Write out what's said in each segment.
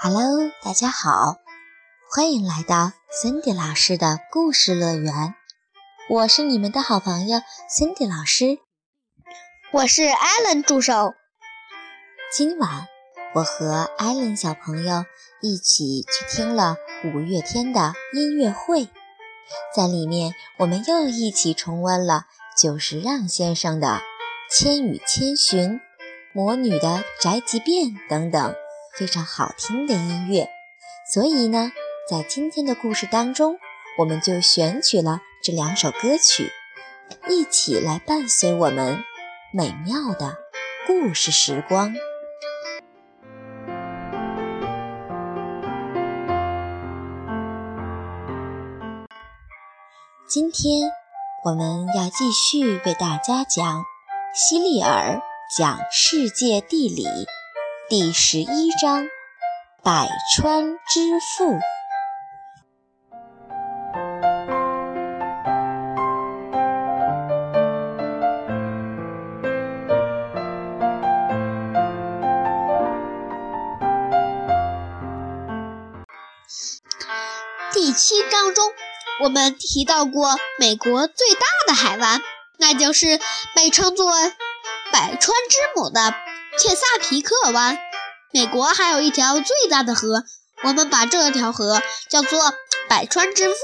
Hello，大家好，欢迎来到 Cindy 老师的故事乐园。我是你们的好朋友 Cindy 老师，我是 Allen 助手。今晚我和 Allen 小朋友一起去听了五月天的音乐会，在里面我们又一起重温了久石让先生的《千与千寻》。魔女的宅急便等等，非常好听的音乐。所以呢，在今天的故事当中，我们就选取了这两首歌曲，一起来伴随我们美妙的故事时光。今天我们要继续为大家讲西利尔。讲世界地理第十一章：百川之父。第七章中，我们提到过美国最大的海湾，那就是被称作。百川之母的切萨皮克湾，美国还有一条最大的河，我们把这条河叫做百川之父，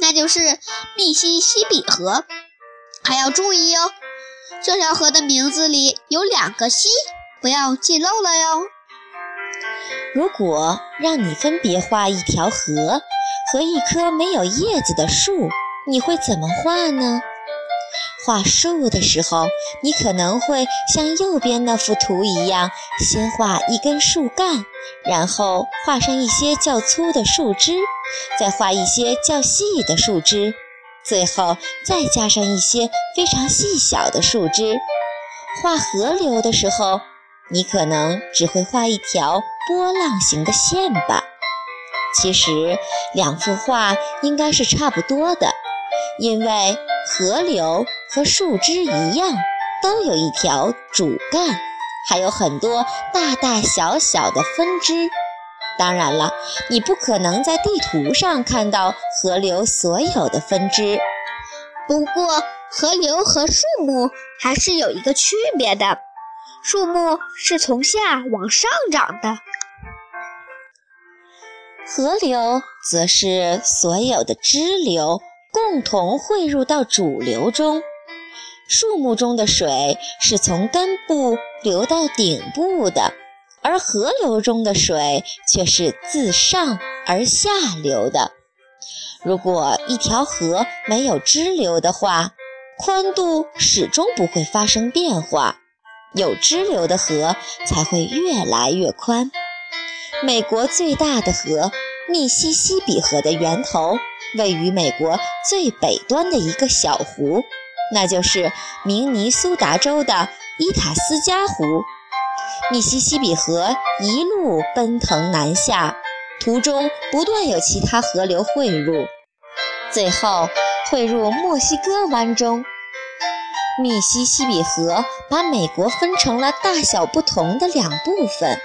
那就是密西西比河。还要注意哦，这条河的名字里有两个西，不要记漏了哟。如果让你分别画一条河和一棵没有叶子的树，你会怎么画呢？画树的时候，你可能会像右边那幅图一样，先画一根树干，然后画上一些较粗的树枝，再画一些较细的树枝，最后再加上一些非常细小的树枝。画河流的时候，你可能只会画一条波浪形的线吧。其实，两幅画应该是差不多的，因为河流。和树枝一样，都有一条主干，还有很多大大小小的分支。当然了，你不可能在地图上看到河流所有的分支。不过，河流和树木还是有一个区别的：树木是从下往上长的，河流则是所有的支流共同汇入到主流中。树木中的水是从根部流到顶部的，而河流中的水却是自上而下流的。如果一条河没有支流的话，宽度始终不会发生变化。有支流的河才会越来越宽。美国最大的河——密西西比河的源头位于美国最北端的一个小湖。那就是明尼苏达州的伊塔斯加湖，密西西比河一路奔腾南下，途中不断有其他河流汇入，最后汇入墨西哥湾中。密西西比河把美国分成了大小不同的两部分，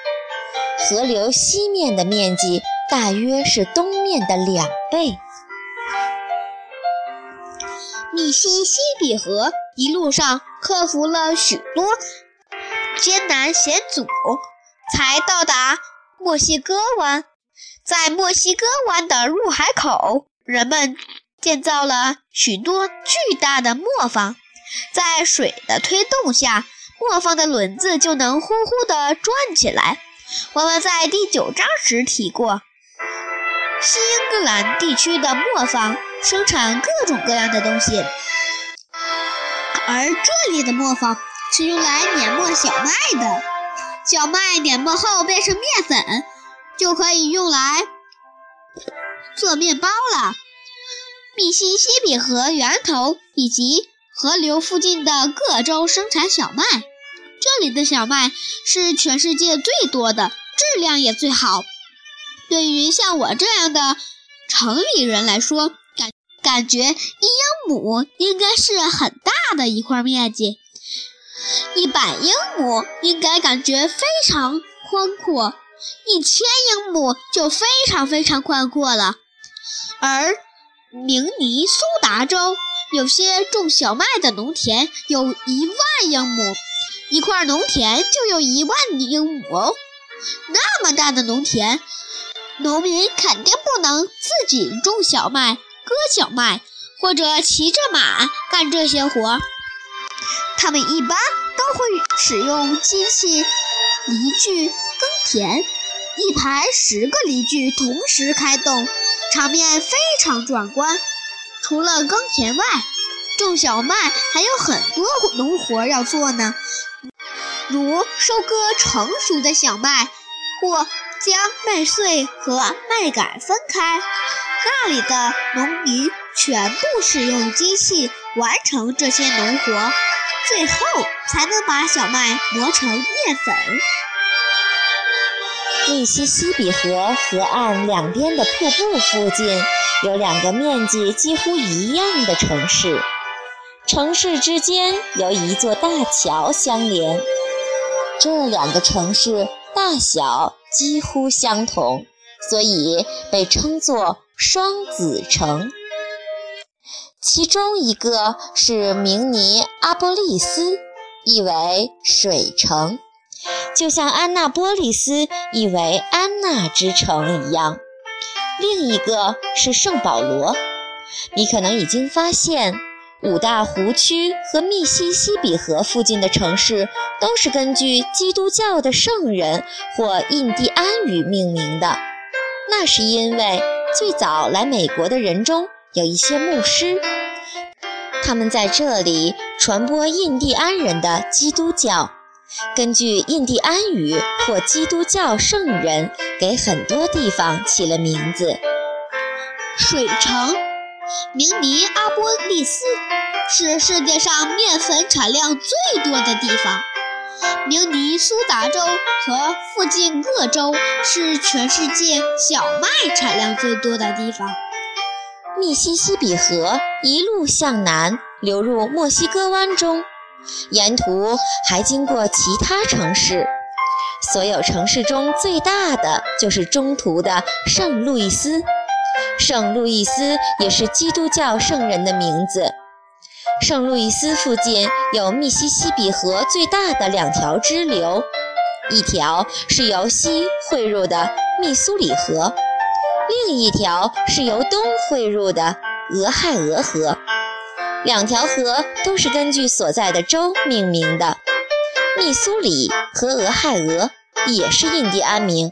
河流西面的面积大约是东面的两倍。密西西比河一路上克服了许多艰难险阻，才到达墨西哥湾。在墨西哥湾的入海口，人们建造了许多巨大的磨坊，在水的推动下，磨坊的轮子就能呼呼地转起来。我们在第九章时提过，西英格兰地区的磨坊。生产各种各样的东西，而这里的磨坊是用来碾磨小麦的。小麦碾磨后变成面粉，就可以用来做面包了。密西西比河源头以及河流附近的各州生产小麦，这里的小麦是全世界最多的，质量也最好。对于像我这样的城里人来说，感感觉一英亩应该是很大的一块面积，一百英亩应该感觉非常宽阔。一千英亩就非常非常宽阔了。而明尼苏达州有些种小麦的农田有一万英亩，一块农田就有一万英亩哦。那么大的农田，农民肯定不能自己种小麦、割小麦，或者骑着马干这些活。他们一般都会使用机器犁具耕田，一排十个犁具同时开动，场面非常壮观。除了耕田外，种小麦还有很多农活要做呢，如收割成熟的小麦，或将麦穗和麦秆分开。那里的农民全部使用机器完成这些农活。最后才能把小麦磨成面粉。密西西比河河岸两边的瀑布附近有两个面积几乎一样的城市，城市之间由一座大桥相连。这两个城市大小几乎相同，所以被称作双子城。其中一个是明尼阿波利斯，意为水城，就像安娜波利斯意为安娜之城一样；另一个是圣保罗。你可能已经发现，五大湖区和密西西比河附近的城市都是根据基督教的圣人或印第安语命名的。那是因为最早来美国的人中有一些牧师。他们在这里传播印第安人的基督教，根据印第安语或基督教圣人给很多地方起了名字。水城，明尼阿波利斯是世界上面粉产量最多的地方。明尼苏达州和附近各州是全世界小麦产量最多的地方。密西西比河一路向南流入墨西哥湾中，沿途还经过其他城市。所有城市中最大的就是中途的圣路易斯。圣路易斯也是基督教圣人的名字。圣路易斯附近有密西西比河最大的两条支流，一条是由西汇入的密苏里河。另一条是由东汇入的俄亥俄河，两条河都是根据所在的州命名的。密苏里和俄亥俄也是印第安名。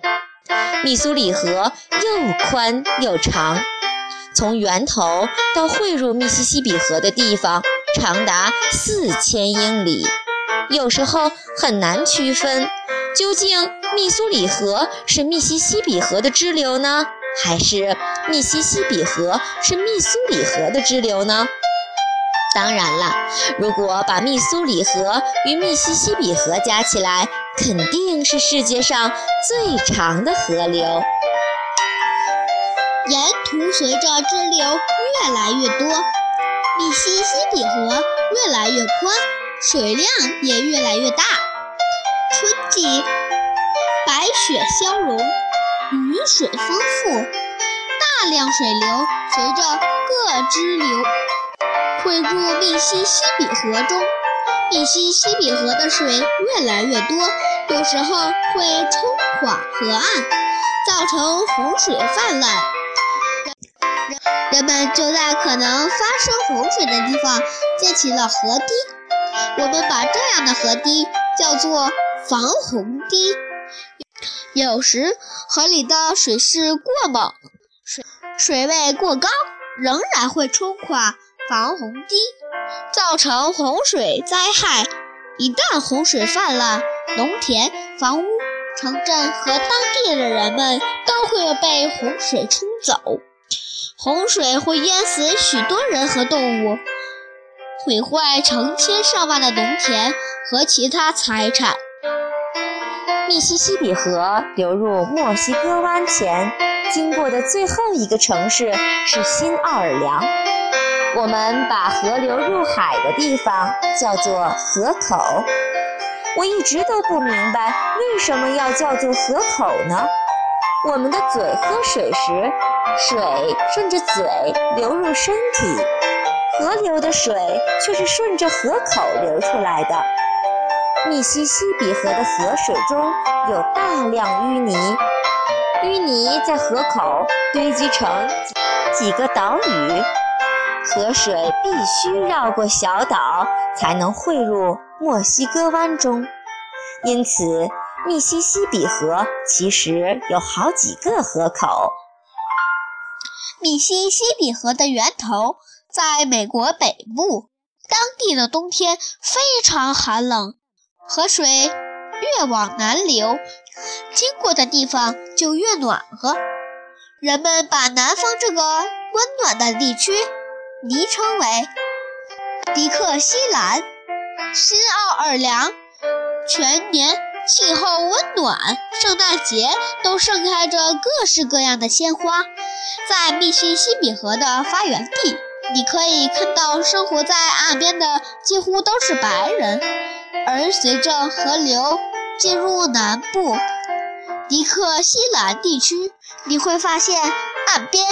密苏里河又宽又长，从源头到汇入密西西比河的地方长达四千英里，有时候很难区分，究竟密苏里河是密西西比河的支流呢？还是密西西比河是密苏里河的支流呢？当然了，如果把密苏里河与密西西比河加起来，肯定是世界上最长的河流。沿途随着支流越来越多，密西西比河越来越宽，水量也越来越大。春季，白雪消融。雨水丰富，大量水流随着各支流汇入密西西比河中。密西西比河的水越来越多，有时候会冲垮河岸，造成洪水泛滥。人们就在可能发生洪水的地方建起了河堤。我们把这样的河堤叫做防洪堤。有时河里的水势过猛，水水位过高，仍然会冲垮防洪堤，造成洪水灾害。一旦洪水泛滥，农田、房屋、城镇和当地的人们都会被洪水冲走。洪水会淹死许多人和动物，毁坏成千上万的农田和其他财产。密西西比河流入墨西哥湾前，经过的最后一个城市是新奥尔良。我们把河流入海的地方叫做河口。我一直都不明白为什么要叫做河口呢？我们的嘴喝水时，水顺着嘴流入身体，河流的水却是顺着河口流出来的。密西西比河的河水中有大量淤泥，淤泥在河口堆积成几个岛屿，河水必须绕过小岛才能汇入墨西哥湾中，因此密西西比河其实有好几个河口。密西西比河的源头在美国北部，当地的冬天非常寒冷。河水越往南流，经过的地方就越暖和。人们把南方这个温暖的地区昵称为迪克西兰。新奥尔良全年气候温暖，圣诞节都盛开着各式各样的鲜花。在密西西比河的发源地，你可以看到生活在岸边的几乎都是白人。而随着河流进入南部迪克西兰地区，你会发现岸边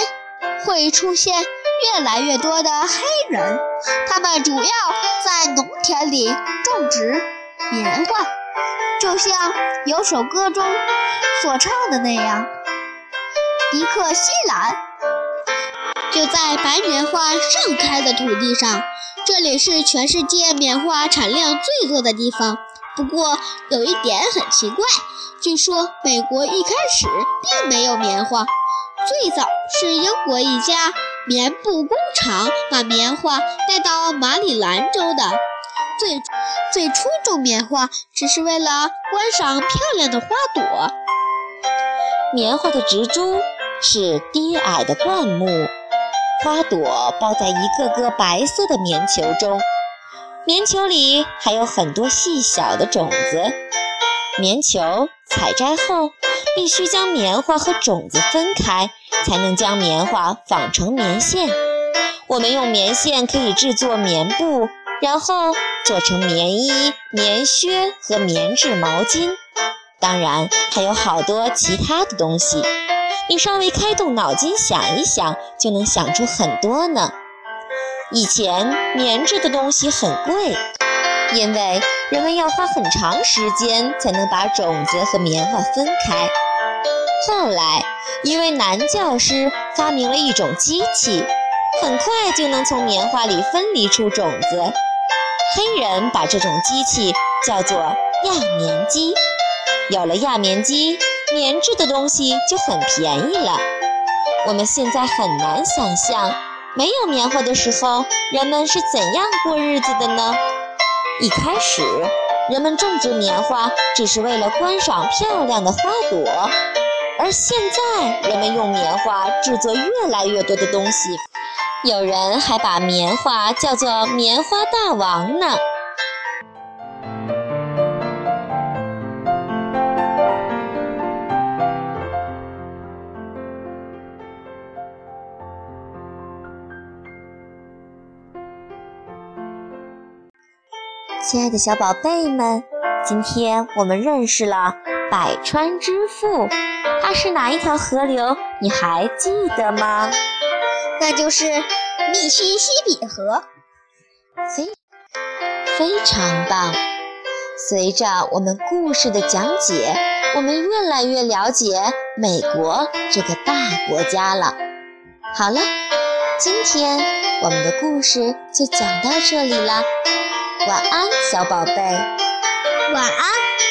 会出现越来越多的黑人，他们主要在农田里种植棉花，就像有首歌中所唱的那样：“迪克西兰就在白棉花盛开的土地上。”这里是全世界棉花产量最多的地方。不过有一点很奇怪，据说美国一开始并没有棉花，最早是英国一家棉布工厂把棉花带到马里兰州的。最最初种棉花只是为了观赏漂亮的花朵。棉花的植株是低矮的灌木。花朵包在一个个白色的棉球中，棉球里还有很多细小的种子。棉球采摘后，必须将棉花和种子分开，才能将棉花纺成棉线。我们用棉线可以制作棉布，然后做成棉衣、棉靴和棉质毛巾。当然，还有好多其他的东西。你稍微开动脑筋想一想，就能想出很多呢。以前棉质的东西很贵，因为人们要花很长时间才能把种子和棉花分开。后来，一位男教师发明了一种机器，很快就能从棉花里分离出种子。黑人把这种机器叫做轧棉机。有了轧棉机。棉质的东西就很便宜了。我们现在很难想象，没有棉花的时候，人们是怎样过日子的呢？一开始，人们种植棉花只是为了观赏漂亮的花朵，而现在，人们用棉花制作越来越多的东西。有人还把棉花叫做“棉花大王”呢。亲爱的小宝贝们，今天我们认识了百川之父，它是哪一条河流？你还记得吗？那就是密西西比河。非非常棒！随着我们故事的讲解，我们越来越了解美国这个大国家了。好了，今天我们的故事就讲到这里了。晚安，小宝贝。晚安。